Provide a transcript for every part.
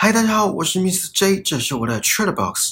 嗨，大家好，我是 Miss J，这是我的 Chat Box。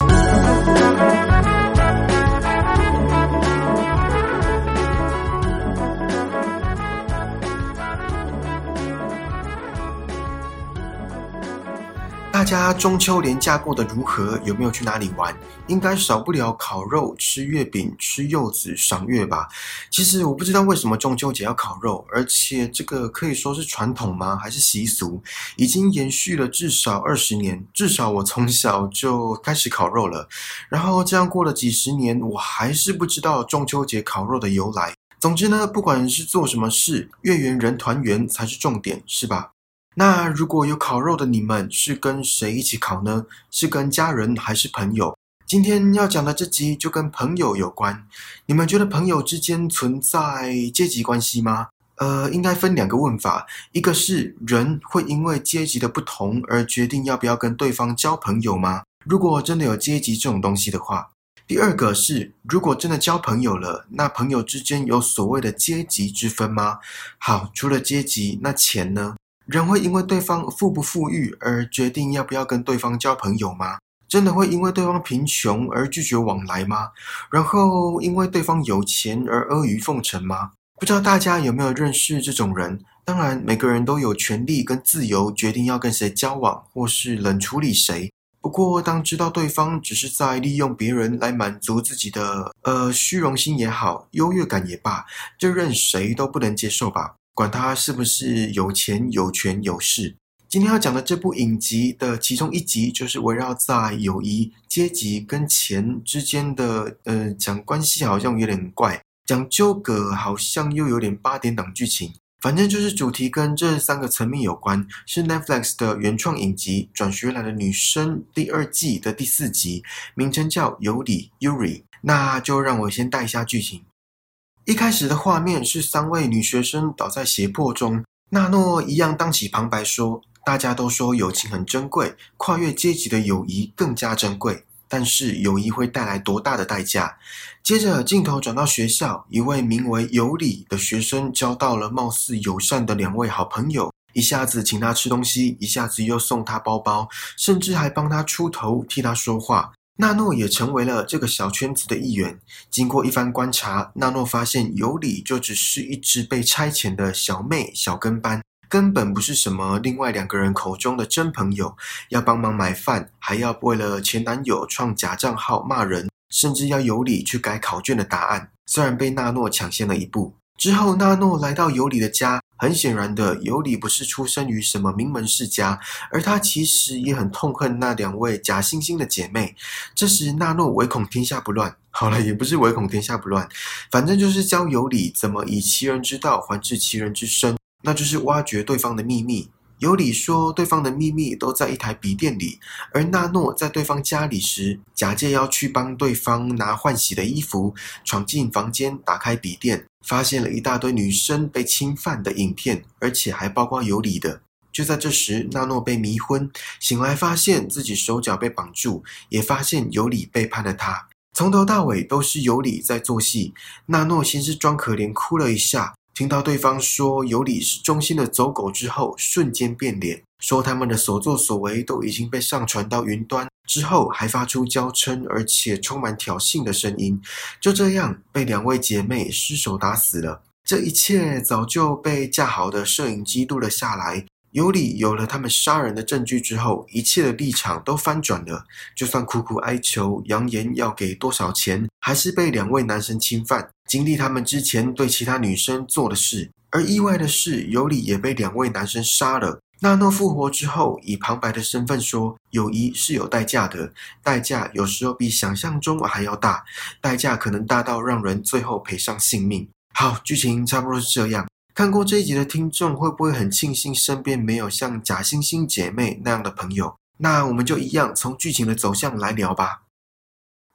家中秋连假过得如何？有没有去哪里玩？应该少不了烤肉、吃月饼、吃柚子、赏月吧。其实我不知道为什么中秋节要烤肉，而且这个可以说是传统吗？还是习俗？已经延续了至少二十年。至少我从小就开始烤肉了。然后这样过了几十年，我还是不知道中秋节烤肉的由来。总之呢，不管是做什么事，月圆人团圆才是重点，是吧？那如果有烤肉的你们是跟谁一起烤呢？是跟家人还是朋友？今天要讲的这集就跟朋友有关。你们觉得朋友之间存在阶级关系吗？呃，应该分两个问法，一个是人会因为阶级的不同而决定要不要跟对方交朋友吗？如果真的有阶级这种东西的话，第二个是如果真的交朋友了，那朋友之间有所谓的阶级之分吗？好，除了阶级，那钱呢？人会因为对方富不富裕而决定要不要跟对方交朋友吗？真的会因为对方贫穷而拒绝往来吗？然后因为对方有钱而阿谀奉承吗？不知道大家有没有认识这种人？当然，每个人都有权利跟自由决定要跟谁交往或是冷处理谁。不过，当知道对方只是在利用别人来满足自己的呃虚荣心也好，优越感也罢，就任谁都不能接受吧。管他是不是有钱有权有势，今天要讲的这部影集的其中一集，就是围绕在友谊、阶级跟钱之间的，呃，讲关系好像有点怪，讲纠葛好像又有点八点档剧情，反正就是主题跟这三个层面有关，是 Netflix 的原创影集《转学来的女生》第二季的第四集，名称叫《尤里 Yuri》，那就让我先带一下剧情。一开始的画面是三位女学生倒在胁迫中，纳诺一样当起旁白说：“大家都说友情很珍贵，跨越阶级的友谊更加珍贵。但是友谊会带来多大的代价？”接着镜头转到学校，一位名为尤里的学生交到了貌似友善的两位好朋友，一下子请他吃东西，一下子又送他包包，甚至还帮他出头，替他说话。纳诺也成为了这个小圈子的一员。经过一番观察，纳诺发现尤里就只是一只被差遣的小妹、小跟班，根本不是什么另外两个人口中的真朋友。要帮忙买饭，还要为了前男友创假账号骂人，甚至要尤里去改考卷的答案。虽然被纳诺抢先了一步。之后，纳诺来到尤里的家。很显然的，尤里不是出生于什么名门世家，而他其实也很痛恨那两位假惺惺的姐妹。这时，纳诺唯恐天下不乱。好了，也不是唯恐天下不乱，反正就是教尤里怎么以其人之道还治其人之身，那就是挖掘对方的秘密。尤里说，对方的秘密都在一台笔电里，而纳诺在对方家里时，假借要去帮对方拿换洗的衣服，闯进房间，打开笔电，发现了一大堆女生被侵犯的影片，而且还包括尤里的。就在这时，纳诺被迷昏，醒来发现自己手脚被绑住，也发现尤里背叛了他。从头到尾都是尤里在做戏。纳诺先是装可怜，哭了一下。听到对方说尤里是忠心的走狗之后，瞬间变脸，说他们的所作所为都已经被上传到云端。之后还发出娇嗔而且充满挑衅的声音，就这样被两位姐妹失手打死了。这一切早就被架好的摄影机录了下来。尤里有了他们杀人的证据之后，一切的立场都翻转了。就算苦苦哀求，扬言要给多少钱，还是被两位男生侵犯，经历他们之前对其他女生做的事。而意外的是，尤里也被两位男生杀了。纳诺复活之后，以旁白的身份说：“友谊是有代价的，代价有时候比想象中还要大，代价可能大到让人最后赔上性命。”好，剧情差不多是这样。看过这一集的听众会不会很庆幸身边没有像假惺惺姐妹那样的朋友？那我们就一样从剧情的走向来聊吧。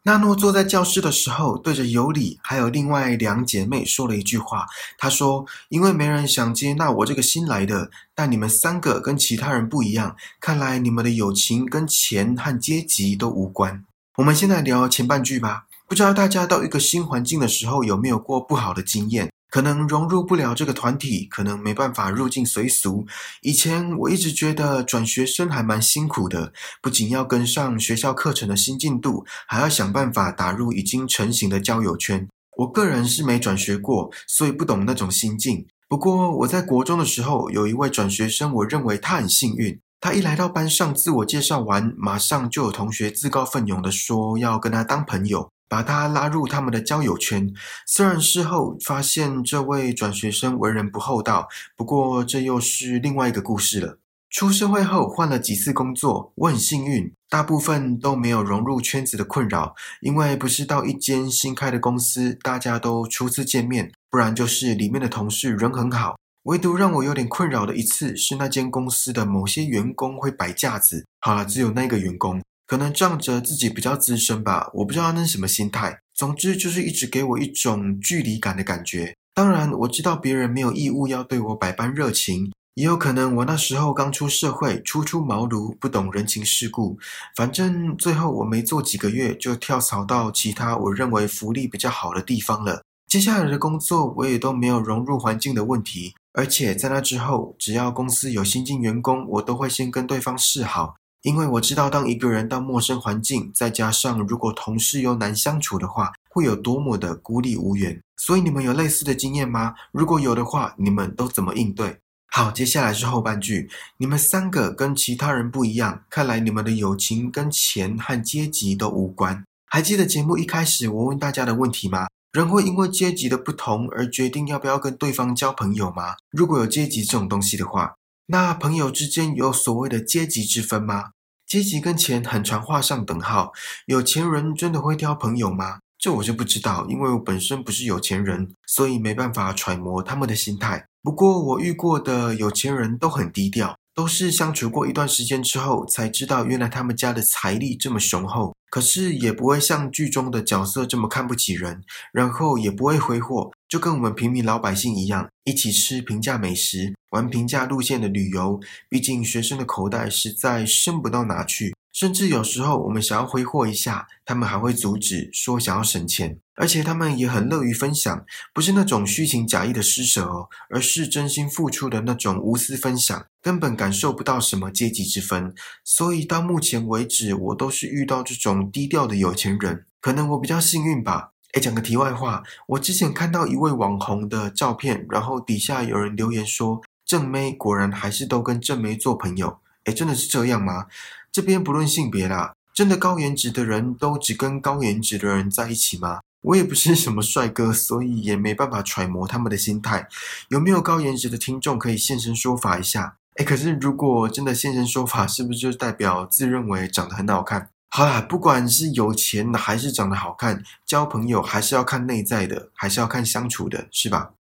娜诺坐在教室的时候，对着尤里还有另外两姐妹说了一句话。她说：“因为没人想接纳我这个新来的，但你们三个跟其他人不一样，看来你们的友情跟钱和阶级都无关。”我们现在聊前半句吧。不知道大家到一个新环境的时候有没有过不好的经验？可能融入不了这个团体，可能没办法入境随俗。以前我一直觉得转学生还蛮辛苦的，不仅要跟上学校课程的新进度，还要想办法打入已经成型的交友圈。我个人是没转学过，所以不懂那种心境。不过我在国中的时候，有一位转学生，我认为他很幸运。他一来到班上，自我介绍完，马上就有同学自告奋勇的说要跟他当朋友。把他拉入他们的交友圈。虽然事后发现这位转学生为人不厚道，不过这又是另外一个故事了。出社会后换了几次工作，我很幸运，大部分都没有融入圈子的困扰。因为不是到一间新开的公司，大家都初次见面，不然就是里面的同事人很好。唯独让我有点困扰的一次，是那间公司的某些员工会摆架子。好了，只有那个员工。可能仗着自己比较资深吧，我不知道那是什么心态。总之就是一直给我一种距离感的感觉。当然，我知道别人没有义务要对我百般热情，也有可能我那时候刚出社会，初出茅庐，不懂人情世故。反正最后我没做几个月，就跳槽到其他我认为福利比较好的地方了。接下来的工作我也都没有融入环境的问题，而且在那之后，只要公司有新进员工，我都会先跟对方示好。因为我知道，当一个人到陌生环境，再加上如果同事又难相处的话，会有多么的孤立无援。所以你们有类似的经验吗？如果有的话，你们都怎么应对？好，接下来是后半句。你们三个跟其他人不一样，看来你们的友情跟钱和阶级都无关。还记得节目一开始我问大家的问题吗？人会因为阶级的不同而决定要不要跟对方交朋友吗？如果有阶级这种东西的话。那朋友之间有所谓的阶级之分吗？阶级跟钱很常画上等号。有钱人真的会挑朋友吗？这我就不知道，因为我本身不是有钱人，所以没办法揣摩他们的心态。不过我遇过的有钱人都很低调，都是相处过一段时间之后才知道，原来他们家的财力这么雄厚。可是也不会像剧中的角色这么看不起人，然后也不会挥霍，就跟我们平民老百姓一样，一起吃平价美食，玩平价路线的旅游。毕竟学生的口袋实在深不到哪去。甚至有时候我们想要挥霍一下，他们还会阻止，说想要省钱。而且他们也很乐于分享，不是那种虚情假意的施舍哦，而是真心付出的那种无私分享，根本感受不到什么阶级之分。所以到目前为止，我都是遇到这种低调的有钱人，可能我比较幸运吧。哎，讲个题外话，我之前看到一位网红的照片，然后底下有人留言说，正妹果然还是都跟正妹做朋友。哎，真的是这样吗？这边不论性别啦，真的高颜值的人都只跟高颜值的人在一起吗？我也不是什么帅哥，所以也没办法揣摩他们的心态。有没有高颜值的听众可以现身说法一下？哎，可是如果真的现身说法，是不是就代表自认为长得很好看？好啦，不管是有钱的还是长得好看，交朋友还是要看内在的，还是要看相处的，是吧？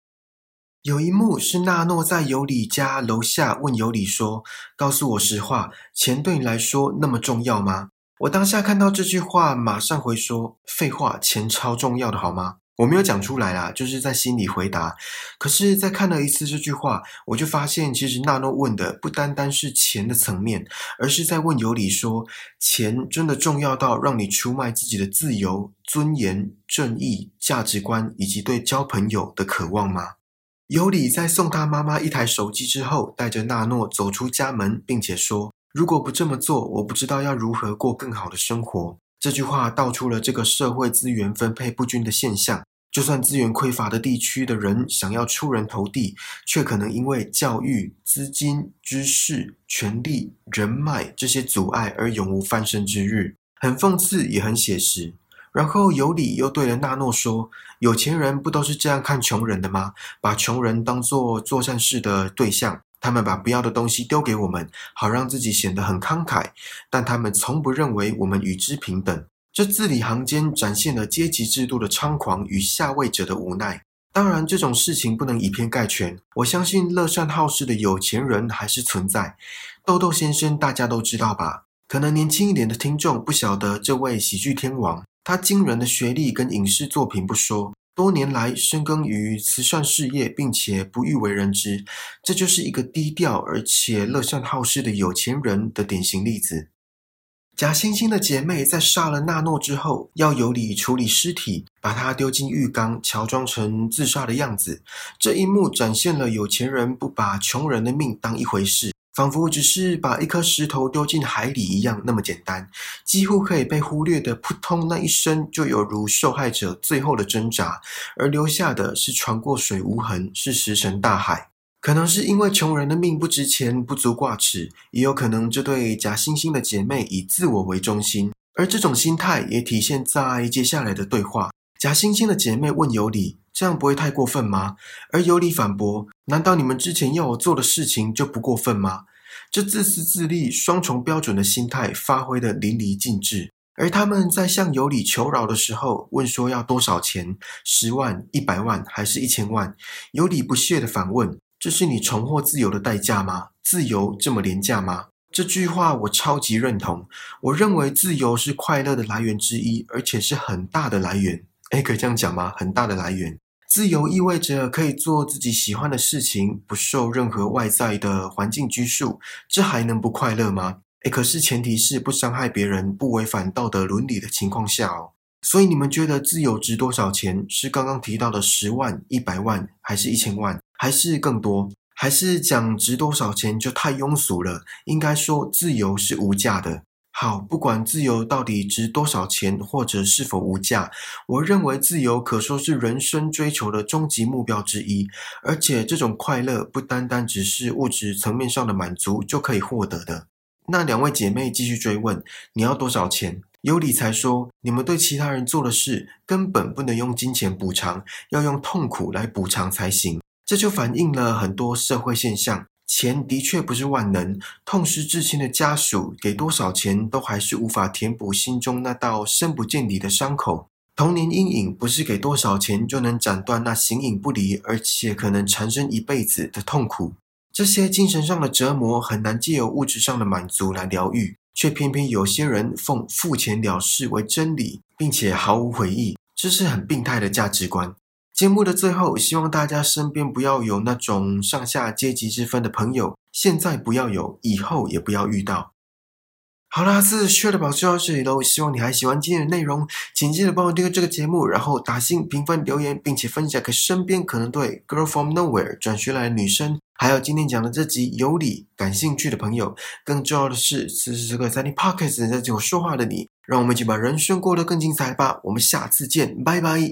有一幕是纳诺在尤里家楼下问尤里说：“告诉我实话，钱对你来说那么重要吗？”我当下看到这句话，马上回说：“废话，钱超重要的，好吗？”我没有讲出来啦，就是在心里回答。可是在看了一次这句话，我就发现，其实纳诺问的不单单是钱的层面，而是在问尤里说：“钱真的重要到让你出卖自己的自由、尊严、正义、价值观以及对交朋友的渴望吗？”尤里在送他妈妈一台手机之后，带着纳诺走出家门，并且说：“如果不这么做，我不知道要如何过更好的生活。”这句话道出了这个社会资源分配不均的现象。就算资源匮乏的地区的人想要出人头地，却可能因为教育、资金、知识、权力、人脉这些阻碍而永无翻身之日。很讽刺，也很写实。然后尤里又对了纳诺说：“有钱人不都是这样看穷人的吗？把穷人当做做善事的对象，他们把不要的东西丢给我们，好让自己显得很慷慨。但他们从不认为我们与之平等。这字里行间展现了阶级制度的猖狂与下位者的无奈。当然，这种事情不能以偏概全。我相信乐善好施的有钱人还是存在。豆豆先生大家都知道吧？可能年轻一点的听众不晓得这位喜剧天王。”他惊人的学历跟影视作品不说，多年来深耕于慈善事业，并且不欲为人知，这就是一个低调而且乐善好施的有钱人的典型例子。假惺惺的姐妹在杀了纳诺之后，要尤里处理尸体，把她丢进浴缸，乔装成自杀的样子。这一幕展现了有钱人不把穷人的命当一回事，仿佛只是把一颗石头丢进海里一样那么简单，几乎可以被忽略的扑通那一声，就有如受害者最后的挣扎，而留下的是船过水无痕，是石沉大海。可能是因为穷人的命不值钱，不足挂齿，也有可能这对假惺惺的姐妹以自我为中心，而这种心态也体现在接下来的对话。假惺惺的姐妹问尤里：“这样不会太过分吗？”而尤里反驳：“难道你们之前要我做的事情就不过分吗？”这自私自利、双重标准的心态发挥的淋漓尽致。而他们在向尤里求饶的时候，问说要多少钱？十万、一百万，还是一千万？尤里不屑的反问。这是你重获自由的代价吗？自由这么廉价吗？这句话我超级认同。我认为自由是快乐的来源之一，而且是很大的来源。诶，可以这样讲吗？很大的来源。自由意味着可以做自己喜欢的事情，不受任何外在的环境拘束。这还能不快乐吗？诶，可是前提是不伤害别人、不违反道德伦理的情况下哦。所以你们觉得自由值多少钱？是刚刚提到的十万、一百万，还是一千万？还是更多，还是讲值多少钱就太庸俗了。应该说，自由是无价的。好，不管自由到底值多少钱，或者是否无价，我认为自由可说是人生追求的终极目标之一。而且，这种快乐不单单只是物质层面上的满足就可以获得的。那两位姐妹继续追问：“你要多少钱？”尤里才说：“你们对其他人做的事，根本不能用金钱补偿，要用痛苦来补偿才行。”这就反映了很多社会现象，钱的确不是万能。痛失至亲的家属给多少钱，都还是无法填补心中那道深不见底的伤口。童年阴影不是给多少钱就能斩断那形影不离，而且可能缠身一辈子的痛苦。这些精神上的折磨很难借由物质上的满足来疗愈，却偏偏有些人奉付钱了事为真理，并且毫无悔意，这是很病态的价值观。节目的最后，希望大家身边不要有那种上下阶级之分的朋友，现在不要有，以后也不要遇到。好啦，这次的宝就到这里喽，希望你还喜欢今天的内容，请记得帮我订阅这个节目，然后打新评分、留言，并且分享给身边可能对《Girl from Nowhere》转学来的女生，还有今天讲的这集有理感兴趣的朋友。更重要的是，此时此刻在听 podcast 在听我说话的你。让我们一起把人生过得更精彩吧！我们下次见，拜拜。